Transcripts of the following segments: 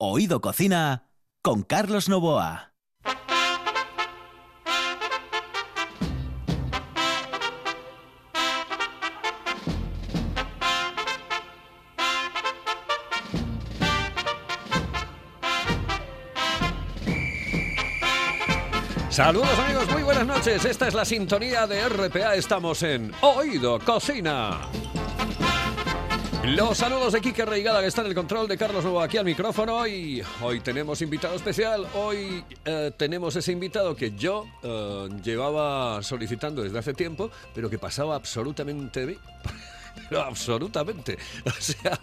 Oído Cocina con Carlos Novoa. Saludos amigos, muy buenas noches. Esta es la sintonía de RPA. Estamos en Oído Cocina. Los saludos de Kike Reigada que está en el control de Carlos Nuevo aquí al micrófono y hoy tenemos invitado especial. Hoy eh, tenemos ese invitado que yo eh, llevaba solicitando desde hace tiempo, pero que pasaba absolutamente. Absolutamente. O sea,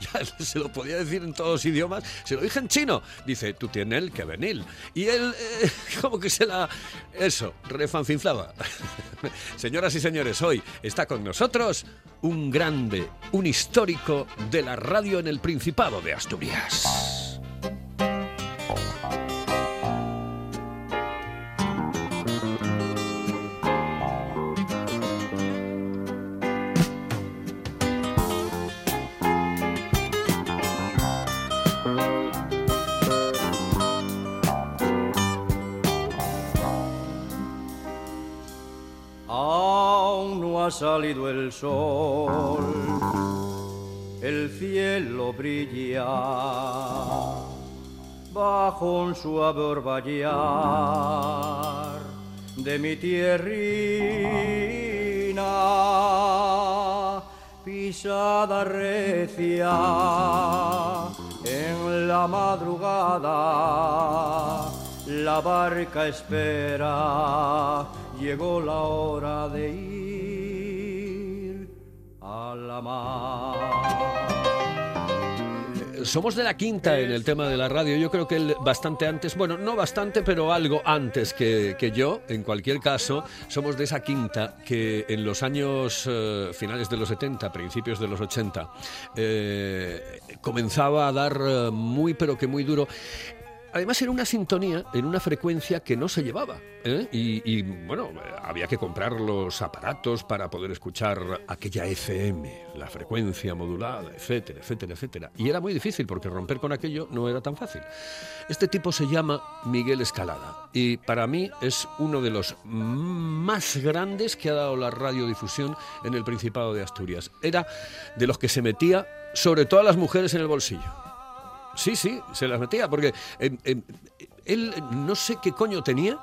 ya se lo podía decir en todos los idiomas. Se lo dije en chino. Dice, tú tienes que venir. Y él, eh, como que se la. Eso, refancinflaba. Señoras y señores, hoy está con nosotros un grande, un histórico de la radio en el Principado de Asturias. Sol, el cielo brilla bajo un suave orvallar de mi tierrina, pisada recia en la madrugada, la barca espera, llegó la hora de ir Somos de la quinta en el tema de la radio. Yo creo que él bastante antes, bueno, no bastante, pero algo antes que, que yo. En cualquier caso, somos de esa quinta que en los años eh, finales de los 70, principios de los 80, eh, comenzaba a dar eh, muy, pero que muy duro. Además era una sintonía en una frecuencia que no se llevaba. ¿eh? Y, y, bueno, había que comprar los aparatos para poder escuchar aquella FM, la frecuencia modulada, etcétera, etcétera, etcétera. Y era muy difícil porque romper con aquello no era tan fácil. Este tipo se llama Miguel Escalada y para mí es uno de los más grandes que ha dado la radiodifusión en el Principado de Asturias. Era de los que se metía sobre todo a las mujeres en el bolsillo. Sí, sí, se las metía, porque eh, eh, él no sé qué coño tenía,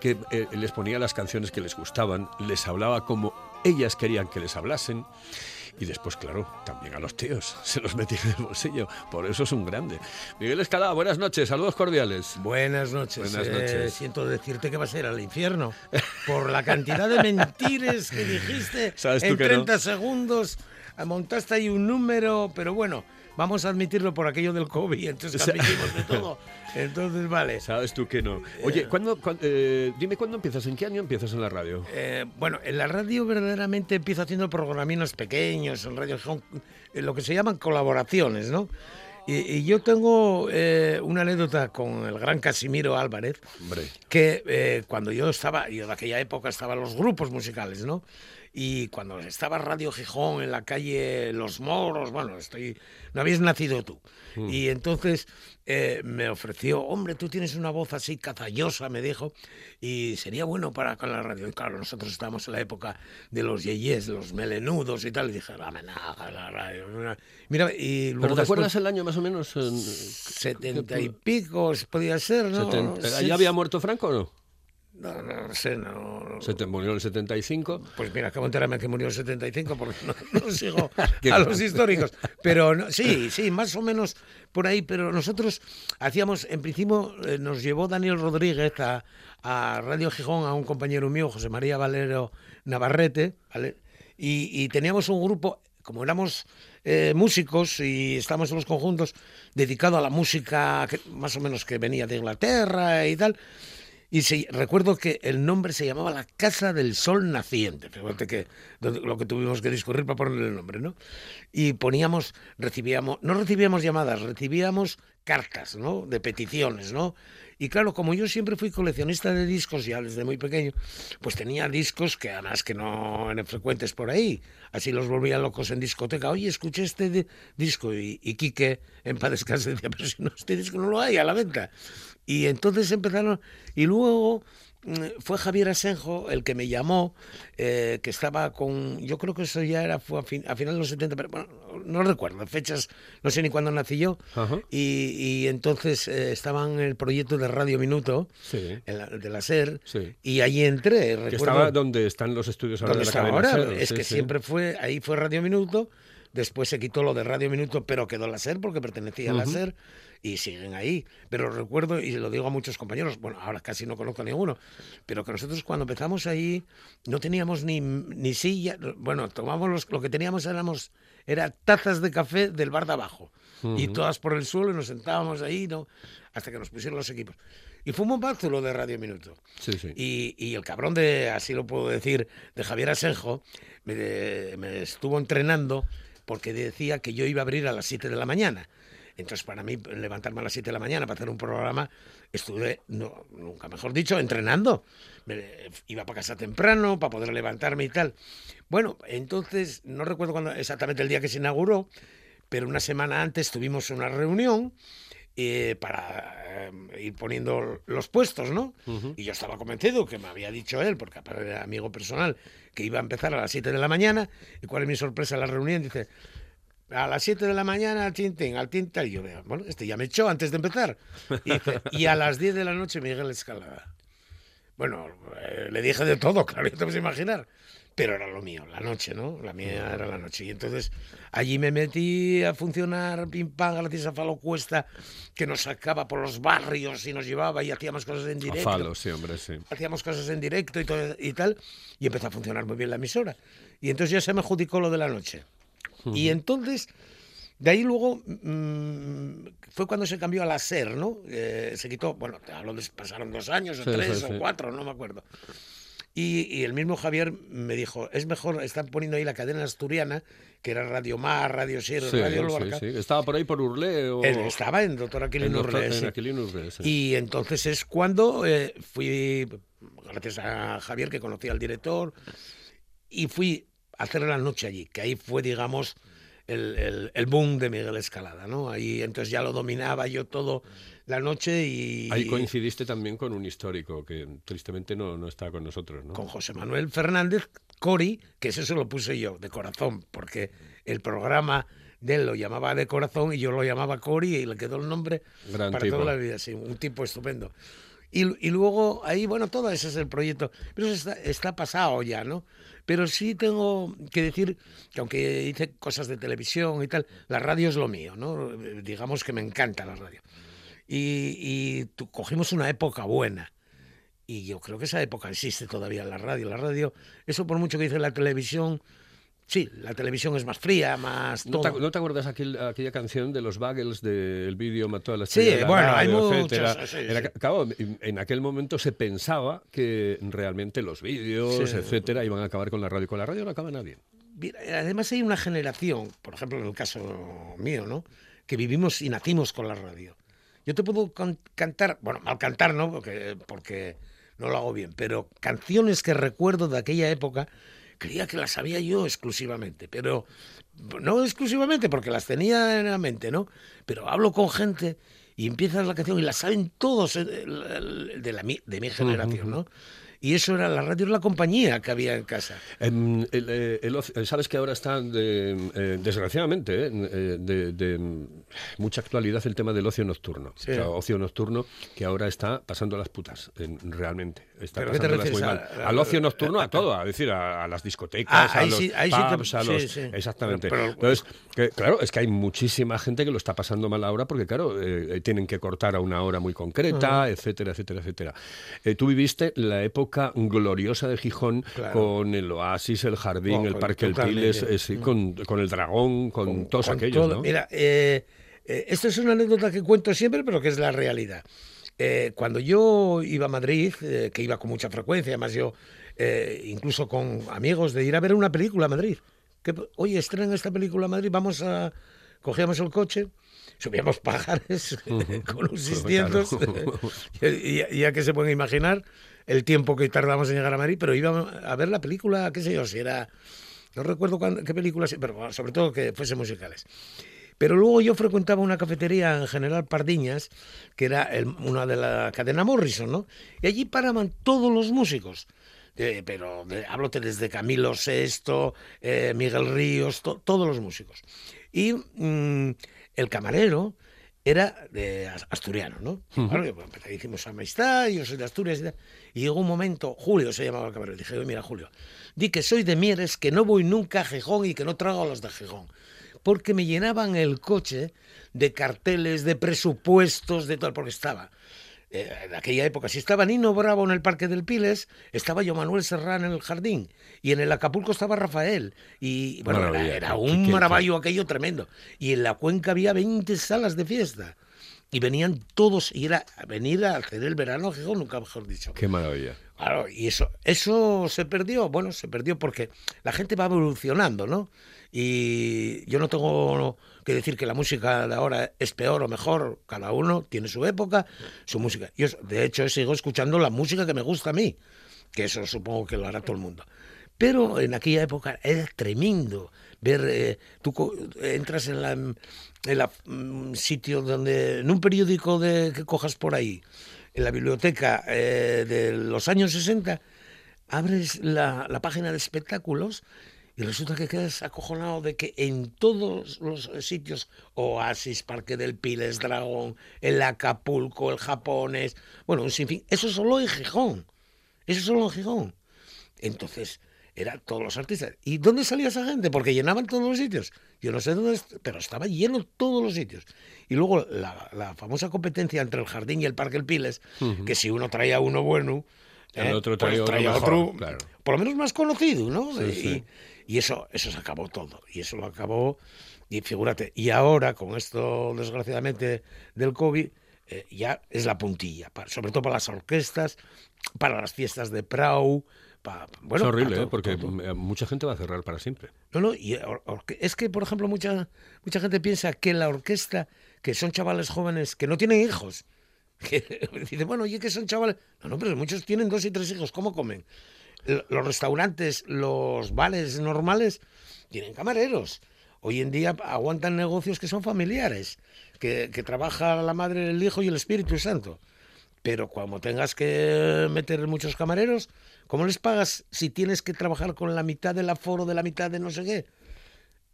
que eh, les ponía las canciones que les gustaban, les hablaba como ellas querían que les hablasen. Y después, claro, también a los tíos se los metía en el bolsillo. Por eso es un grande. Miguel Escalada, buenas noches, saludos cordiales. Buenas noches. Buenas noches. Eh, siento decirte que vas a ir al infierno por la cantidad de mentires que dijiste ¿Sabes tú en que no? 30 segundos. Montaste ahí un número, pero bueno, vamos a admitirlo por aquello del COVID, entonces O sea- admitimos de todo. Entonces, vale. Sabes tú que no. Oye, ¿cuándo, cuán- eh, dime cuándo empiezas, ¿en qué año empiezas en la radio? Eh, bueno, en la radio verdaderamente empiezo haciendo programines pequeños, en radio son eh, lo que se llaman colaboraciones, ¿no? Y, y yo tengo eh, una anécdota con el gran Casimiro Álvarez, Hombre. que eh, cuando yo estaba, yo de aquella época estaban los grupos musicales, ¿no? Y cuando estaba Radio Gijón en la calle Los Moros, bueno, estoy, no habías nacido tú. Y entonces eh, me ofreció, hombre, tú tienes una voz así cazallosa, me dijo, y sería bueno para con la radio. Y claro, nosotros estábamos en la época de los yeyes, los melenudos y tal, y dije, dame nada, la radio. Mira, y luego ¿Pero te después, acuerdas el año más o menos? en- setenta y pico podía ser, ¿no? ¿Ya había muerto Franco o no? No, no sé, no. no. Se te murió en el 75. Pues mira, acabo de enterarme que murió en 75 porque no, no sigo a los históricos. Pero no- sí, sí, más o menos por ahí. Pero nosotros hacíamos, en principio, eh, nos llevó Daniel Rodríguez a, a Radio Gijón a un compañero mío, José María Valero Navarrete, ¿vale? Y, y teníamos un grupo, como éramos eh, músicos y estábamos en los conjuntos, dedicado a la música que, más o menos que venía de Inglaterra y tal. Y se, recuerdo que el nombre se llamaba La Casa del Sol Naciente. Fíjate que lo que tuvimos que discurrir para ponerle el nombre, ¿no? Y poníamos, recibíamos, no recibíamos llamadas, recibíamos cartas, ¿no? De peticiones, ¿no? Y claro, como yo siempre fui coleccionista de discos ya desde muy pequeño, pues tenía discos que además que no eran frecuentes por ahí. Así los volvía locos en discoteca. Oye, escuché este disco y, y Quique en paz descanse decía, pero si no, este disco no lo hay a la venta. Y entonces empezaron, y luego mm, fue Javier Asenjo el que me llamó, eh, que estaba con, yo creo que eso ya era fue a, fin, a final de los 70, pero bueno, no recuerdo, fechas, no sé ni cuándo nací yo, y, y, entonces eh, estaba en el proyecto de Radio Minuto, sí. la, de la SER, sí. y allí entré. Recuerdo, que estaba donde están los estudios ahora de la cadena ahora? SER, Es sí, que siempre fue, ahí fue Radio Minuto, después se quitó lo de Radio Minuto, pero quedó la SER porque pertenecía uh -huh. a la SER y siguen ahí. Pero recuerdo, y lo digo a muchos compañeros, bueno, ahora casi no conozco a ninguno, pero que nosotros cuando empezamos ahí no teníamos ni, ni silla, bueno, tomamos los, lo que teníamos éramos, era tazas de café del bar de abajo, uh -huh. y todas por el suelo y nos sentábamos ahí, ¿no? hasta que nos pusieron los equipos. Y fue un bombazo lo de Radio Minuto. Sí, sí. Y, y, el cabrón de, así lo puedo decir, de Javier Asenjo, me, me estuvo entrenando porque decía que yo iba a abrir a las 7 de la mañana. Entonces, para mí, levantarme a las 7 de la mañana para hacer un programa, estuve, no, nunca mejor dicho, entrenando. Me, iba para casa temprano para poder levantarme y tal. Bueno, entonces, no recuerdo cuándo, exactamente el día que se inauguró, pero una semana antes tuvimos una reunión eh, para eh, ir poniendo los puestos, ¿no? Uh -huh. Y yo estaba convencido, que me había dicho él, porque aparte era amigo personal, que iba a empezar a las 7 de la mañana. ¿Y cuál es mi sorpresa en la reunión? Dice, a las 7 de la mañana al tintín, al tinta, y yo veo, bueno, este ya me echó antes de empezar. Y, dice, y a las 10 de la noche Miguel Escalada. Bueno, eh, le dije de todo, claro, ya te puedes imaginar. Pero era lo mío, la noche, ¿no? La mía era la noche. Y entonces allí me metí a funcionar, pim pam, gracias a Falo Cuesta, que nos sacaba por los barrios y nos llevaba y hacíamos cosas en directo. A Falo, sí, hombre, sí. Hacíamos cosas en directo y, todo, y tal. Y empezó a funcionar muy bien la emisora. Y entonces ya se me adjudicó lo de la noche. Uh -huh. Y entonces, de ahí luego mmm, fue cuando se cambió a la SER, ¿no? Eh, se quitó, bueno, te hablo de, pasaron dos años, o sí, tres, sí, o sí. cuatro, no me acuerdo. Y, y, el mismo Javier me dijo, es mejor, están poniendo ahí la cadena asturiana, que era Radio Mar, Radio Ser, sí, Radio Lorca. Sí, sí. ¿Estaba por ahí por Urlé? O... Él estaba en Doctor Aquilino Urlé. En Aquilino Urlé Y entonces es cuando eh, fui, gracias a Javier que conocía al director, y fui hacer la noche allí, que ahí fue, digamos, el, el, el, boom de Miguel Escalada, ¿no? Ahí entonces ya lo dominaba yo todo la noche y... Ahí coincidiste también con un histórico que tristemente no, no está con nosotros, ¿no? Con José Manuel Fernández Cori, que eso se lo puse yo, de corazón, porque el programa de él lo llamaba de corazón y yo lo llamaba Cori y le quedó el nombre Gran para tipo. toda la vida, sí, un tipo estupendo. Y, y, luego ahí, bueno, todo ese es el proyecto. Pero eso está, está, pasado ya, ¿no? Pero sí tengo que decir que aunque hice cosas de televisión y tal, la radio es lo mío, ¿no? Digamos que me encanta la radio. Y, y cogimos una época buena. Y yo creo que esa época existe todavía la radio. La radio, eso por mucho que dice la televisión, Sí, la televisión es más fría, más ¿No todo. te, ¿No te, acuerdas aquel, aquella canción de los Bagels del vídeo Mató a la Sí, estrella bueno, radio, hay etcétera? Sí, sí. claro, en aquel momento se pensaba que realmente los vídeos, Sí. etcétera, iban a acabar con la radio. Con la radio no acaba nadie. Además hay una generación, por ejemplo en el caso mío, ¿no? Que vivimos y nacimos con la radio. Yo te puedo con- cantar, bueno, mal cantar, ¿no? Porque, porque no lo hago bien, pero canciones que recuerdo de aquella época, creía que las sabía yo exclusivamente, pero no exclusivamente porque las tenía en la mente, ¿no? Pero hablo con gente y empiezas la canción y la saben todos eh, de, la, mi- de mi generación, ¿no? Y eso era la radio, la compañía que había en casa. Em, el, eh, el sabes que ahora está, de, eh, desgraciadamente, eh, de, de, mucha actualidad el tema del ocio nocturno. Sí. O sea, ocio nocturno que ahora está pasando las putas, en- realmente. Está ¿Pero qué te pasándolas muy refieres? mal. A- a- Al ocio nocturno, a- todo, a decir, a, las discotecas, Ah, a los sí- ahí sí te- pubs, a sí, los... sí. Exactamente. Pero- pero- Entonces, que, claro, es que hay muchísima gente que lo está pasando mal ahora porque, claro, eh, tienen que cortar a una hora muy concreta, etcétera, etcétera, etcétera. Eh, tú viviste la época gloriosa de Gijón Claro. con el Oasis, el Jardín, Oh, el con- Parque El. Piles, eh, sí, con, con el Dragón, con, todos con aquellos, todo. ¿no? Mira, eh, eh, esto es una anécdota que cuento siempre, pero que es la realidad. Eh, cuando yo iba a Madrid, eh, que iba con mucha frecuencia, además yo, eh, incluso con amigos, de ir a ver una película a Madrid. Que, Oye, estrenan esta película a Madrid, vamos a... Cogíamos el coche, subíamos pajares con un 600, y, y ya que se pueden imaginar el tiempo que tardamos en llegar a Madrid, pero íbamos a ver la película, qué sé yo, si era... No recuerdo cuándo- qué película, pero bueno, sobre todo que fuesen musicales. Pero luego yo frecuentaba una cafetería en General Pardiñas, que era el- una de la cadena Morrison, ¿no? Y allí paraban todos los músicos. Eh, pero de, desde Camilo VI, eh, Miguel Ríos, to- todos los músicos. Y mm, el camarero era de as- asturiano, ¿no? Claro, y, bueno, pues, amistad, yo soy de Asturias y tal. Y llegó un momento, Julio se llamaba el camarero, dije, "Oye, mira, Julio, di que soy de Mieres, que no voy nunca a Gijón y que no trago a los de Gijón porque me llenaban el coche de carteles, de presupuestos, de todo, porque estaba. eh, en aquella época, si estaba Nino Bravo en el Parque del Piles, estaba yo Manuel Serrán en el jardín, y en el Acapulco estaba Rafael, y bueno, era, un maravillo aquello tremendo. Y en la cuenca había 20 salas de fiesta, y venían todos, y era venir a hacer el verano Gijón, nunca mejor dicho. Qué maravilla. Claro, y eso, eso se perdió, bueno, se perdió porque la gente va evolucionando, ¿no? Y yo no tengo que decir que la música de ahora es peor o mejor, cada uno tiene su época, su música. Yo, de hecho, sigo escuchando la música que me gusta a mí, que eso supongo que lo hará todo el mundo. Pero en aquella época era tremendo ver, eh, tú entras en la, en la mm, sitio donde, en un periódico de, que cojas por ahí, en la biblioteca eh, de los años 60, abres la, la página de espectáculos y resulta que quedas acojonado de que en todos los sitios, Oasis, Parque del Piles, Dragón, el Acapulco, el Japones, bueno, un sinfín, eso solo en Gijón, eso solo en Gijón. Entonces, eran todos los artistas. ¿Y dónde salía esa gente? Porque llenaban todos los sitios. Yo no sé dónde, pero estaba lleno todos los sitios. Y luego la, la famosa competencia entre el jardín y el Parque El Piles, que si uno traía uno bueno, El ¿eh? otro pues traía uno mejor, claro. por lo menos más conocido, ¿no? Sí, y, sí. Y eso, eso se acabó todo. Y eso lo acabó. Y figúrate, y ahora, con esto, desgraciadamente, del COVID, eh, ya es la puntilla, sobre todo para las orquestas, para las fiestas de Prau. bueno, es horrible, ¿eh? porque todo. mucha gente va a cerrar para siempre. No, no, y es que, por ejemplo, mucha, mucha gente piensa que la orquesta, que son chavales jóvenes que no tienen hijos, que dice, bueno, oye, que son chavales. No, no, pero muchos tienen dos y tres hijos, ¿cómo comen? Los restaurantes, los bares normales, tienen camareros. Hoy en día aguantan negocios que son familiares, que, que trabaja la madre, el hijo y el Espíritu Santo. Pero cuando tengas que meter muchos camareros, ¿cómo les pagas si tienes que trabajar con la mitad del aforo de la mitad de no sé qué?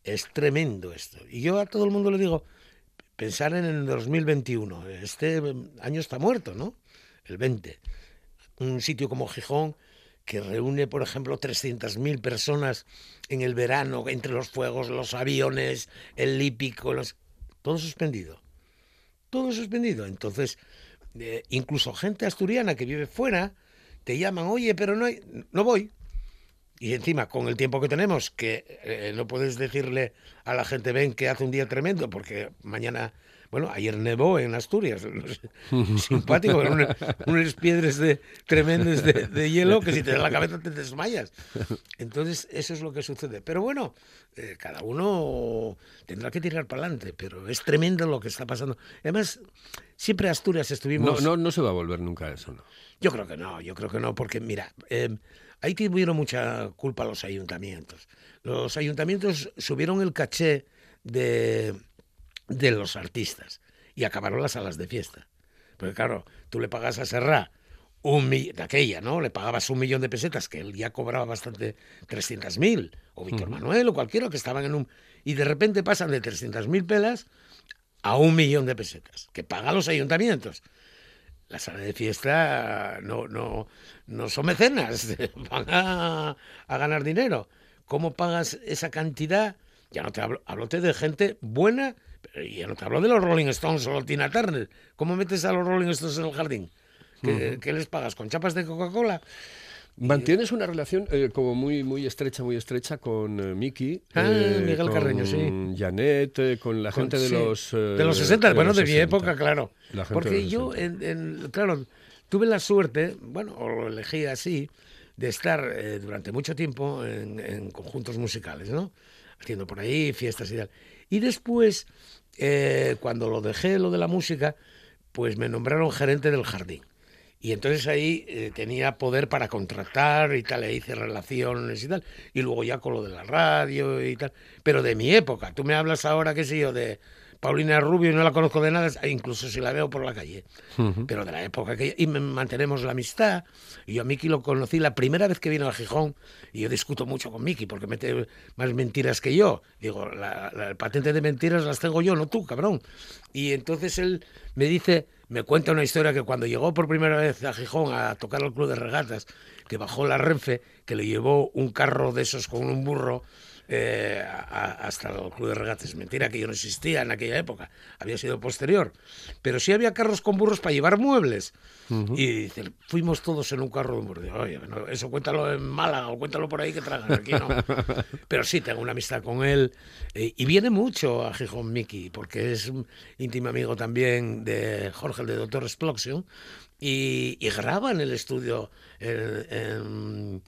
Es tremendo esto. Y yo a todo el mundo le digo, pensar en el 2021. Este año está muerto, ¿no? El 20. Un sitio como Gijón que reúne, por ejemplo, 300.000 personas en el verano, entre los fuegos, los aviones, el hípico, los... todo suspendido. Todo suspendido. Entonces, eh, incluso gente asturiana que vive fuera, te llaman, oye, pero no, hay... no voy. Y encima, con el tiempo que tenemos, que eh, no puedes decirle a la gente, ven que hace un día tremendo, porque mañana, bueno, ayer nevó en Asturias, no simpático, unas piedras de, tremendas de, de hielo que si te da la cabeza te desmayas. Entonces, eso es lo que sucede. Pero bueno, eh, cada uno tendrá que tirar para adelante, pero es tremendo lo que está pasando. Además, siempre Asturias No, estuvimos... no, no se va a volver nunca a eso, ¿no? Yo creo que no, yo creo que no, porque mira, eh, ahí tuvieron mucha culpa los ayuntamientos. Los ayuntamientos subieron el caché de, de los artistas y acabaron las salas de fiesta. Porque claro, tú le pagas a Serra un mi- de aquella, ¿no? Le pagabas un millón de pesetas, que él ya cobraba bastante 300.000, o Víctor Manuel, o cualquiera que estaban en un... Y de repente pasan de 300.000 pelas a un millón de pesetas, que pagan los ayuntamientos la sala de fiesta no, no, no son mecenas, van a, a ganar dinero. ¿Cómo pagas esa cantidad? Ya no te hablo, hablote de gente buena, pero ya no te hablo de los Rolling Stones o Tina Turner. ¿Cómo metes a los Rolling Stones en el jardín? ¿Qué, qué les pagas? ¿Con chapas de Coca-Cola? Mantienes una relación eh, como muy muy estrecha, muy estrecha con eh, Miki. Ah, eh, Miguel con Carreño, sí. Janet, eh, con la Con- gente de sí, los... eh, de los 60, bueno, los de mi 60. época, claro. De Porque yo, 60. en, en- claro, tuve la suerte, bueno, o lo elegí así, de estar eh, durante mucho tiempo en, en conjuntos musicales, ¿no? Haciendo por ahí fiestas y tal. Y después, eh, cuando lo dejé, lo de la música, pues me nombraron gerente del jardín. Y entonces ahí eh, tenía poder para contratar y tal, le hice relaciones y tal. Y luego ya con lo de la radio y tal. Pero de mi época, tú me hablas ahora, qué sé yo, de Paulina Rubio y no la conozco de nada, e incluso si la veo por la calle. Pero de la época que... Y mantenemos la amistad. Y yo a Miki lo conocí la primera vez que vino a Gijón. Y yo discuto mucho con Miki porque mete más mentiras que yo. Digo, la, la patente de mentiras las tengo yo, no tú, cabrón. Y entonces él me dice, me cuenta una historia que cuando llegó por primera vez a Gijón a tocar al club de regatas, que bajó la Renfe, que le llevó un carro de esos con un burro eh, a- hasta el club de regatas. Mentira que yo no existía en aquella época, había sido posterior. Pero sí había carros con burros para llevar muebles. Y dice, fuimos todos en un carro de un burro. Oye, no, eso cuéntalo en Málaga o cuéntalo por ahí que tragan, aquí no. Pero sí, tengo una amistad con él. eh, y viene mucho a Gijón Miki, porque es un íntimo amigo también de Jorge, el de Doctor Explosion. Y, y graba en el estudio, en- en-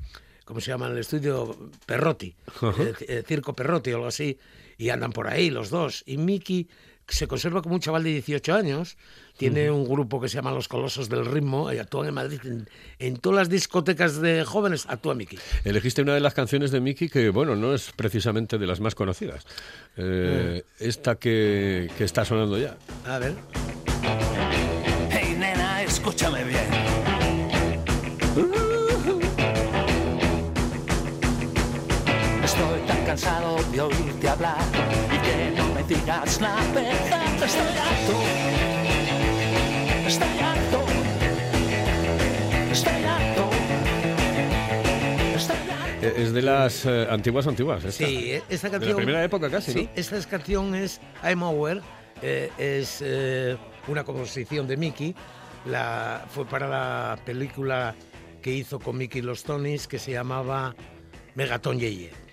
¿cómo se llama? En el estudio Perrotti, eh, eh, Circo Perrotti o algo así. Y andan por ahí los dos. Y Miki se conserva como un chaval de 18 años. Tiene un grupo que se llama Los Colosos del Ritmo y actúan en Madrid. En, en todas las discotecas de jóvenes actúa Miki. Elegiste una de las canciones de Miki que, bueno, no es precisamente de las más conocidas. Eh, Esta que, que está sonando ya. A ver. Hey nena, escúchame bien. Cansado de oírte hablar y que no me digas la verdad. Estoy harto. Estoy harto. Estoy harto. Estoy harto. Eh, Es de las eh, antiguas antiguas. esta. Sí, eh, esta De canción. la primera época casi, Sí, ¿no? esta es- canción es I'm Over, eh, es eh, una composición de Mickey. La, fue para la película que hizo con Mickey y los Tonys que se llamaba Megaton Yeye.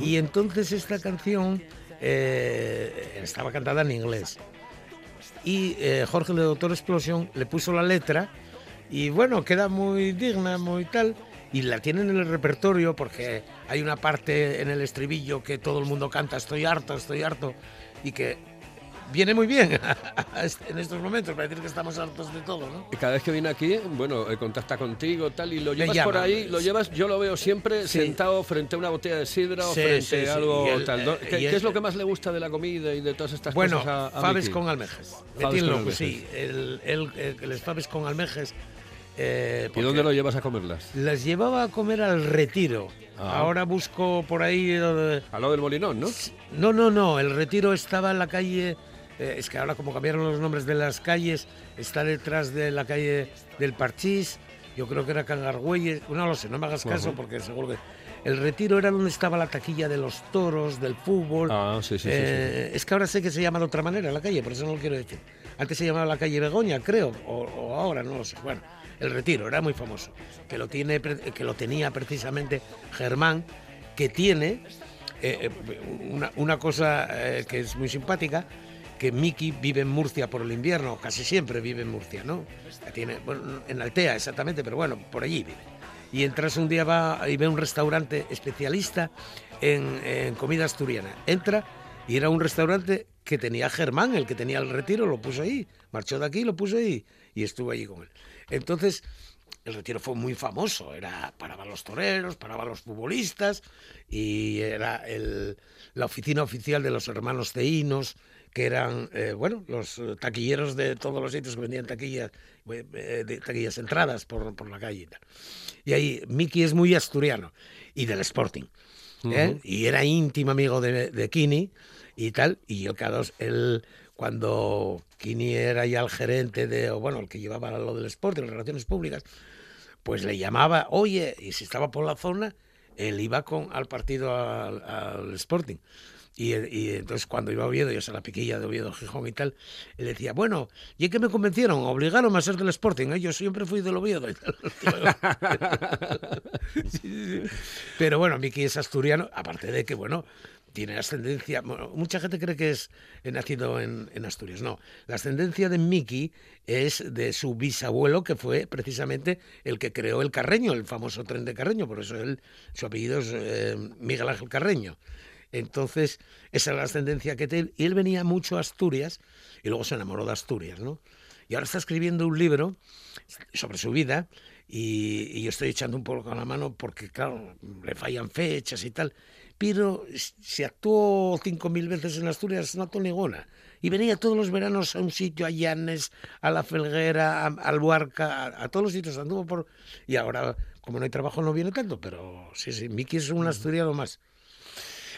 Y entonces esta canción eh, estaba cantada en inglés. Y eh, Jorge de Doctor Explosion le puso la letra y bueno, queda muy digna, muy tal. Y la tienen en el repertorio porque hay una parte en el estribillo que todo el mundo canta, estoy harto, estoy harto, y que viene muy bien en estos momentos para decir que estamos hartos de todo, ¿no? Cada vez que viene aquí, bueno, eh, contacta contigo, tal, y lo llevas llama, por ahí, lo llevas, yo lo veo siempre Sí. sentado frente a una botella de sidra o frente sí, a algo el, tal. eh, ¿Qué, es lo que más le gusta de la comida y de todas estas Bueno, cosas a faves con almejas. Me Faves con almejas. sí. El, el, faves con almejas. eh, ¿Y dónde lo llevas a comerlas? Las llevaba a comer al retiro. Ah. Ahora busco por ahí... eh, Al lado del Molinón, ¿no? No, no, no. El retiro estaba en la calle. Eh, es que ahora, como cambiaron los nombres de las calles, está detrás de la calle del Parchís. Yo creo que era Cangargüelles. No lo sé, no me hagas caso porque seguro que. El retiro era donde estaba la taquilla de los toros, del fútbol. Ah, sí, sí, sí, Eh, Es que ahora sé que se llama de otra manera la calle, por eso no lo quiero decir. Antes se llamaba la calle Begoña, creo, o, o ahora, no lo sé. Bueno, el retiro era muy famoso, que lo, tiene, que lo tenía precisamente Germán, que tiene eh, eh, una, una cosa eh, que es muy simpática, que Miki vive en Murcia por el invierno, casi siempre vive en Murcia, ¿no? Tiene, bueno, en Altea exactamente, pero bueno, por allí vive. Y entras un día va y ve un restaurante especialista en, en comida asturiana. Entra y era un restaurante que tenía Germán, el que tenía el retiro, lo puso ahí. Marchó de aquí, lo puso ahí y estuvo allí con él. Entonces, el retiro fue muy famoso. Era paraba los toreros, paraba los futbolistas y era el- la oficina oficial de los hermanos Teínos, que eran, eh, bueno, los eh, taquilleros de todos los sitios que vendían taquillas, eh, taquillas entradas por, por la calle y tal. Y ahí Miki es muy asturiano y del Sporting. ¿eh? Y era íntimo amigo de, de Kini y tal. Y yo cada dos, él, cuando Kini era ya el gerente de, o bueno, el que llevaba lo del Sporting, las relaciones públicas, pues le llamaba, oye, y si estaba por la zona, él iba con, al partido al, al Sporting. Y, y entonces cuando iba a Oviedo, yo se la piquilla de Oviedo, Gijón y tal, él decía, bueno, ¿y es que me convencieron? Obligaron a ser del Sporting, ¿eh? yo siempre fui del Oviedo. y tal. Sí, sí, sí. Pero bueno, Miki es asturiano, aparte de que, bueno, tiene ascendencia. bueno, mucha gente cree que es eh, nacido en, en Asturias. No, la ascendencia de Miki es de su bisabuelo, que fue precisamente el que creó el Carreño, el famoso tren de Carreño. Por eso él, su apellido es eh, Miguel Ángel Carreño. Entonces, esa es la ascendencia que tiene. Y él venía mucho a Asturias y luego se enamoró de Asturias, ¿no? Y ahora está escribiendo un libro sobre su vida y, y yo estoy echando un poco con la mano porque, claro, le fallan fechas y tal. Pero se actuó cinco mil veces en Asturias, no ninguna. Y venía todos los veranos a un sitio, a Llanes, a La Felguera, a, a Luarca, a, a todos los sitios anduvo por... Y ahora, como no hay trabajo, no viene tanto, pero sí, sí, Miki es un asturiano más.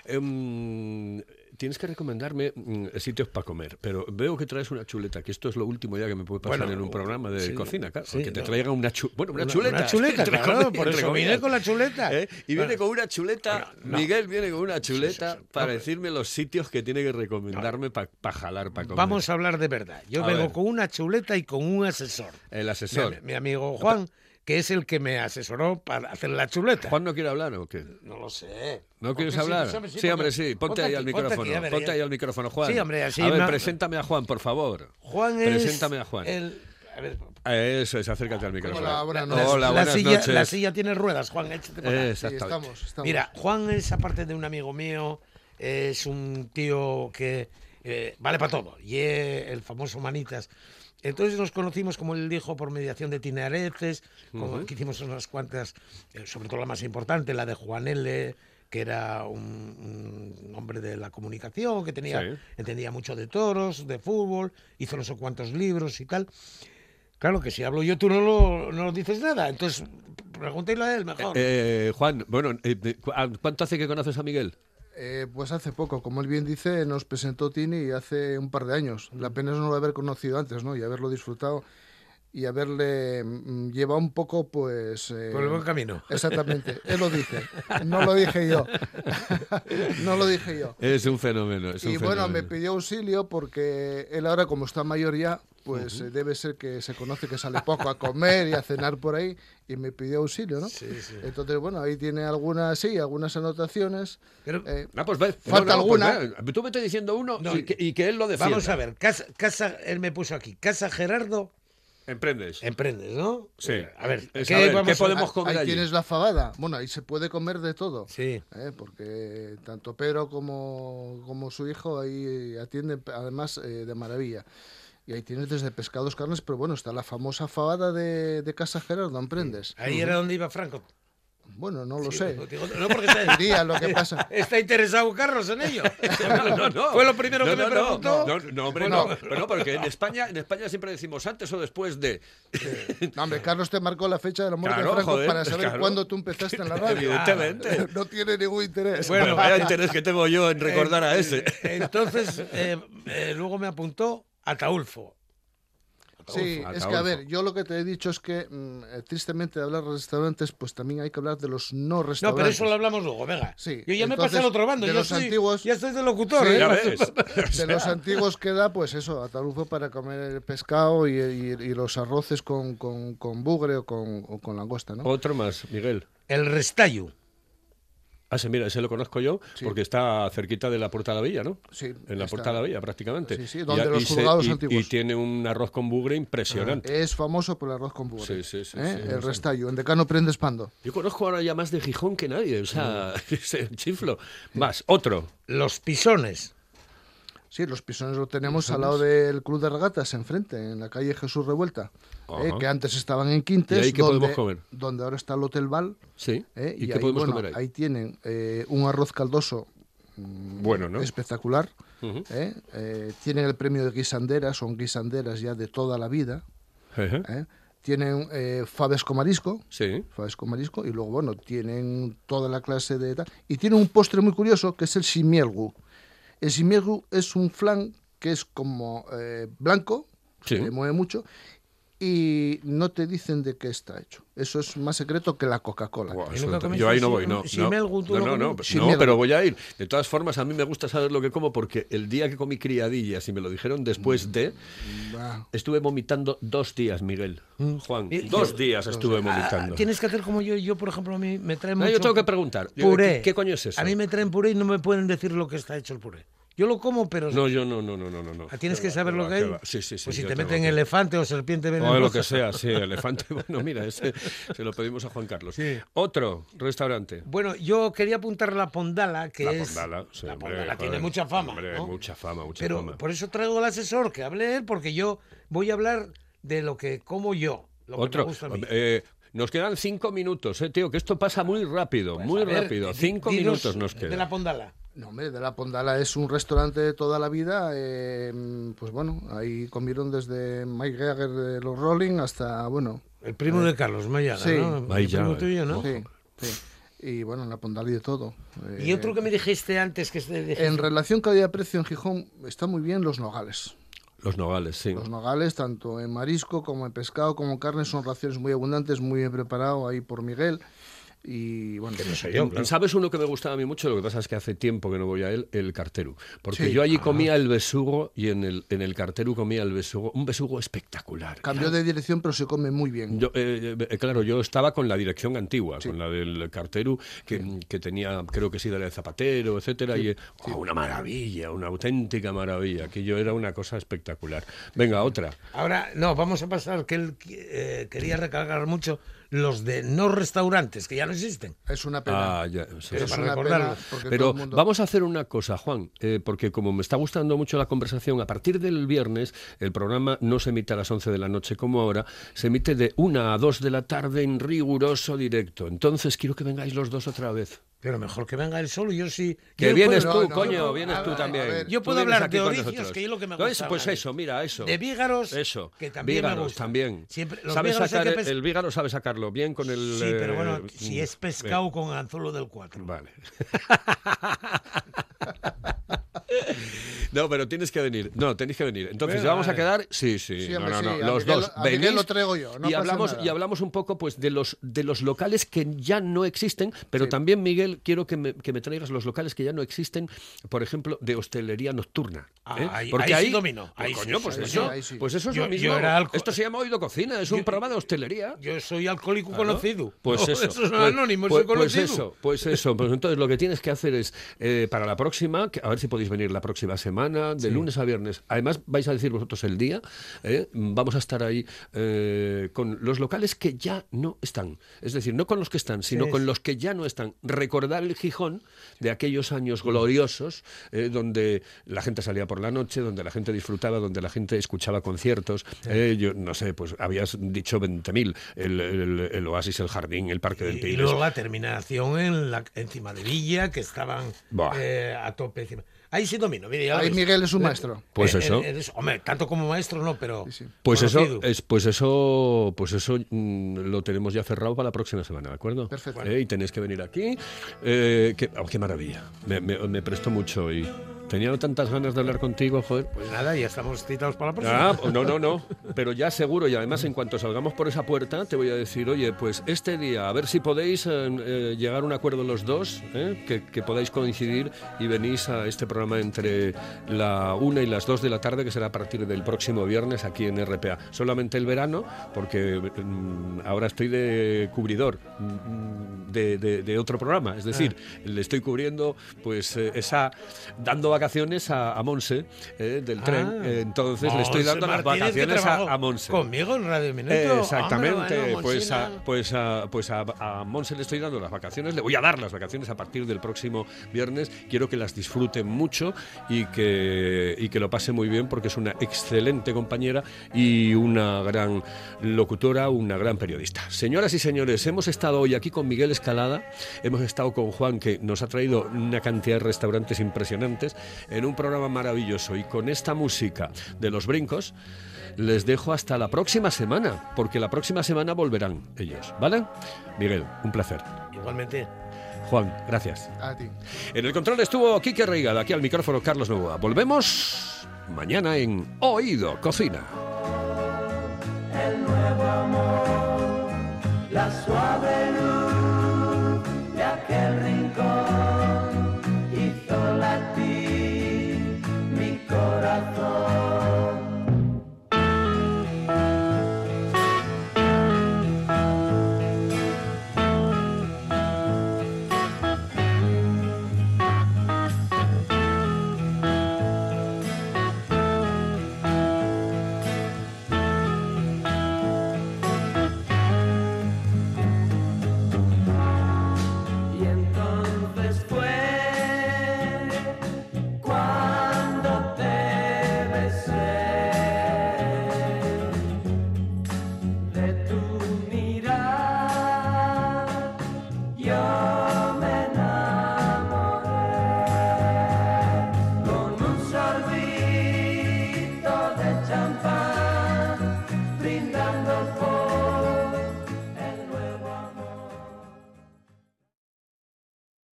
Em, tienes que recomendarme mm, sitios para comer, pero veo que traes una chuleta, que esto es lo último ya que me puede pasar Bueno, en un programa de sí, cocina, claro, sí, que te no. traigan una, chu- bueno, una Una- chuleta. una chuleta, entre claro, por eso vine con la chuleta. ¿Eh? Y viene con una chuleta, no. Miguel viene con una chuleta para decirme los sitios que tiene que recomendarme para jalar, para comer. Vamos a hablar de verdad. Yo A vengo ver. con una chuleta y con un asesor. El asesor. mi amigo Juan, que es el que me asesoró para hacer la chuleta. ¿Juan no quiere hablar o qué? No lo sé. ¿No quieres sí, hablar? hombre, Sí, porque- hombre, sí. Ponte, ahí aquí, al ponte micrófono. aquí, a ver, ponte ahí al micrófono, Juan. Sí, hombre, así A ver, ma- preséntame a Juan, por favor. Juan es. Preséntame a Juan. el- a ver, Eso es, acércate al micrófono. Hola, buenas noches. Hola, la silla, noches. la silla tiene ruedas, Juan, échate para acá. Sí, Exactamente. estamos, estamos. Mira, Juan es, aparte de un amigo mío, es un tío que eh, vale para todo. Y es el famoso Manitas. Entonces nos conocimos, como él dijo, por mediación de Tineareces, como que hicimos unas cuantas, eh, sobre todo la más importante, la de Juan L., que era un, un hombre de la comunicación, que tenía, Sí. entendía mucho de toros, de fútbol, hizo no sé cuántos libros y tal. Claro que si hablo yo, tú no lo, no lo dices nada. Entonces, pregúntale a él mejor. Eh, Juan, bueno, eh, ah, ¿cuánto hace que conoces a Miguel? Eh, pues hace poco, como él bien dice, nos presentó Tini hace un par de años. La pena es no haber conocido antes, ¿no? Y haberlo disfrutado y haberle mm, llevado un poco, pues... eh, Por el buen camino. Exactamente, él lo dice, no lo dije yo. no lo dije yo. Es un fenómeno. Es un Y bueno, me fenómeno. pidió auxilio porque él ahora, como está mayor ya, pues eh, debe ser que se conoce que sale poco a comer y a cenar por ahí y me pidió auxilio, ¿no? Entonces, bueno, ahí tiene algunas, sí, algunas anotaciones. Pero- Eh, Ah, pues ve, Falta alguna. pues ve, tú me estás diciendo uno No, y, que, y que él lo defienda. Vamos a ver, casa, casa, él me puso aquí, Casa Gerardo, Emprendes. emprendes, ¿no? Sí. Eh, A ver, Es ¿qué, a ver, vamos ¿qué a- podemos comer ahí allí? tienes la fabada. Bueno, ahí se puede comer de todo. Sí. ¿eh? Porque tanto Pedro como, como su hijo ahí atienden además eh, de maravilla. Y ahí tienes desde pescados, carnes, pero bueno, está la famosa fabada de, de Casa Gerardo, ¿emprendes? Ahí era donde iba Franco. Bueno, no lo Sí, sé. digo, no, porque está, Diría lo que pasa. está interesado Carlos en ello. No, no, no. Fue lo primero No, que me no, no. preguntó. No, no, hombre, Bueno. no. Pero no, porque en España, en España siempre decimos antes o después de. No, hombre, Carlos te marcó la fecha de la muerte Claro, de Franco joder, para saber claro. cuándo tú empezaste en la radio. Evidentemente. No tiene ningún interés. Bueno, vaya interés que tengo yo en recordar a ese. Entonces, eh, eh, luego me apuntó Ataulfo. Sí, es que a ver, yo lo que te he dicho es que mm, eh, tristemente de hablar de restaurantes, pues también hay que hablar de los no No, restaurantes. pero eso lo hablamos luego, venga. Sí, Yo ya me pasé al otro bando, de ya, los antiguos- ya estoy de locutor. Sí, ¿eh? Ya ves. De los antiguos queda, pues eso, atalufo para comer el pescado y, y- y los arroces con, con, con bugre o con, o con langosta, ¿no? Otro más, Miguel. El Restallo. Ah, sí, mira, ese lo conozco yo Sí. porque está cerquita de la Puerta de la Villa, ¿no? Sí, En la está. Puerta de la Villa, prácticamente. Sí, sí, Y- donde y los juzgados y- antiguos. Y tiene un arroz con bugre impresionante. Es famoso por el arroz con bugre. Sí, sí, sí, ¿eh? sí, el sí. restallo. En decano prendes pando. Yo conozco ahora ya más de Gijón que nadie, o sea, Mm. ese chiflo. Más, otro. Los Pisones. Sí, los pisones lo tenemos al lado del Club de Regatas, enfrente, en la calle Jesús Revuelta, ¿eh? Que antes estaban en Quintes, ¿Y ahí qué donde, podemos comer? donde ahora está el Hotel Val. Sí. ¿eh? ¿Y, qué ahí, podemos bueno, comer ahí? tienen eh, un arroz caldoso Bueno, ¿no? espectacular. Tienen el premio de guisanderas, son guisanderas ya de toda la vida. Tienen eh, faves con marisco, Sí. faves con marisco, y luego, bueno, tienen toda la clase de... Y tienen un postre muy curioso que es el simielgu. El simielgu es un flan que es como eh, blanco, Sí. se mueve mucho, y no te dicen de qué está hecho. Eso es más secreto que la Coca-Cola. Buah, ¿Y eso nunca te- comiste yo ahí no voy, no. si no. melgu no, no, no? Si no, pero voy a ir. De todas formas, a mí me gusta saber lo que como porque el día que comí criadillas y me lo dijeron después de, Ah, estuve vomitando dos días, Miguel. Juan, Y- dos días estuve Ah, vomitando. tienes que hacer como yo. Yo, por ejemplo, a mí me traen No, mucho yo tengo que preguntar. Puré. ¿Qué, qué coño es eso? A mí me traen puré y no me pueden decir lo que está hecho el puré. Yo lo como, pero No, yo no, no, no, no, no. Ah, tienes que va, saber lo va, que hay. Sí, sí, sí. Pues si te meten que- elefante o serpiente O venenosa. lo que sea, sí, elefante. Bueno, mira, ese se lo pedimos a Juan Carlos. Sí. Otro restaurante. Bueno, yo quería apuntar la pondala, que La es... Pondala, sí, la hombre, pondala joder. tiene mucha fama, Hombre, ¿no? mucha fama, mucha Pero fama. por eso traigo al asesor, que hable él, porque yo voy a hablar de lo que como yo, lo que Otro. me gusta a mí. eh, nos quedan cinco minutos, eh, tío, que esto pasa muy rápido, Pues, muy ver, rápido. Cinco minutos nos De quedan. la pondala. No, hombre, de la Pondala es un restaurante de toda la vida. eh, pues bueno, ahí comieron desde Mike Gallagher de los Rolling hasta, bueno, El primo de Carlos Mayaga, Sí. ¿no? El primo eh. tuyo, ¿no? sí, sí. Y bueno, en la Pondala y de todo. Y Eh, otro que me dijiste antes que dijiste- En relación calidad-precio en Gijón está muy bien los nogales. Los nogales, sí. Los nogales, tanto en marisco como en pescado, como en carne, son raciones muy abundantes, muy bien preparado ahí por Miguel. Y bueno, En- ¿Sabes uno que me gustaba a mí mucho? Lo que pasa es que hace tiempo que no voy a él, el cartero. Porque Sí. yo allí comía el besugo y en el, en el cartero comía el besugo, un besugo espectacular. cambió de dirección, pero se come muy bien. Yo, eh, eh, claro, yo estaba con la dirección antigua, con la del cartero, que, que tenía, creo que sí, de la de Zapatero, etcétera, y eh, oh, una maravilla, una auténtica maravilla. Aquello era una cosa espectacular. Venga, otra. Ahora, no, vamos a pasar, que él eh, quería recargar mucho los de no restaurantes, que ya no existen. Es una pena. Ah, ya, sí. Pero es para una recordarlo. pena Pero el mundo- vamos a hacer una cosa, Juan, eh, porque como me está gustando mucho la conversación, a partir del viernes el programa no se emite a las 11 de la noche como ahora, se emite de 1 a 2 de la tarde en riguroso directo. Entonces quiero que vengáis los dos otra vez. Pero mejor que venga él solo, yo sí. Que yo vienes puedo- tú, no, coño, no, vienes tú ver, también. Yo puedo hablar de oricios, que es lo que me gusta Pues hablar. eso, mira, eso. De vígaros, Eso. que también me Vígaros gusta. también. Siempre- los Sabe vígaros sacar que pes- el vígaro sabe sacarlo bien con el Sí, pero bueno, eh, si es pescado con anzuelo del 4. Vale. No, pero tienes que venir. No, tenéis que venir. Entonces, Venga, ¿ya vamos a quedar? Sí, sí. Sí, no, hombre, no, no. sí, a Los Miguel- dos a Miguel venís lo traigo yo, no y hablamos y hablamos un poco pues de los de los locales que ya no existen, pero Sí. también Miguel quiero que me, que me traigas los locales que ya no existen, por ejemplo, de hostelería nocturna. Ah, ¿eh? ahí- Porque ahí sí ahí domino, Pues, ahí sí, coño, pues ahí eso, sí, ahí sí. pues eso es Yo- lo mismo. Esto se llama Oído Cocina, es un programa de hostelería. Yo soy alcohólico conocido. Pues eso. Eso es pues, anónimo, pues, soy pues conocido. eso, pues eso. Pues entonces lo que tienes que hacer es, eh, para la próxima, a ver si podéis venir la próxima semana, de lunes a viernes. Además, vais a decir vosotros el día. ¿eh? Vamos a estar ahí eh, con los locales que ya no están. Es decir, no con los que están, sino Sí, con los que ya no están. Recordar el Gijón de aquellos años gloriosos, eh, donde la gente salía por la noche, donde la gente disfrutaba, donde la gente escuchaba conciertos. yo no sé, pues habías dicho 20.000. El, el, el Oasis, el Jardín, el Parque del Y, y luego la terminación en la, encima de Villa, que estaban a tope encima. Ahí sí domino, mire, Ahí ves. Miguel es un Eh, maestro. Pues eh, eso. eh, eres- hombre, tanto como maestro no, pero Sí, sí. Pues eso, es, pues eso, pues eso mm, lo tenemos ya cerrado para la próxima semana, ¿de acuerdo? Perfecto. Eh, y tenéis que venir aquí. Eh, que- oh, qué maravilla. Me, me, me prestó mucho y tenía tantas ganas de hablar contigo, joder. Pues nada, ya estamos citados para la próxima. Ah, no, no, no. Pero ya seguro, y además en cuanto salgamos por esa puerta, te voy a decir, oye, pues este día, a ver si podéis eh, eh, llegar a un acuerdo los dos, ¿eh? que, que podáis coincidir y venís a este programa entre la una y las dos de la tarde, que será a partir del próximo viernes aquí en RPA. Solamente el verano, porque mm, ahora estoy de cubridor mm, de, de- de otro programa. Es decir, le estoy cubriendo, pues, eh, esa, dando vacaciones a, a Monse eh, del tren. Ah. Eh, entonces le estoy dando las Martínez, vacaciones a, a Monse. Conmigo en Radio Minuto. Eh, Hombre, exactamente, bueno, pues, a, pues, a, pues a, a Monse le estoy dando las vacaciones, le voy a dar las vacaciones a partir del próximo viernes, quiero que las disfruten mucho y que, y que lo pase muy bien porque es una excelente compañera y una gran locutora, una gran periodista. Señoras y señores, hemos estado hoy aquí con Miguel Escalada, hemos estado con Juan que nos ha traído una cantidad de restaurantes impresionantes en un programa maravilloso y con esta música de los brincos les dejo hasta la próxima semana, porque la próxima semana volverán ellos, ¿vale? Miguel, un placer. Igualmente. Juan, gracias. A ti. En el control estuvo Quique Reigada, aquí al micrófono Carlos Novoa. Volvemos mañana en Oído Cocina. El nuevo la suave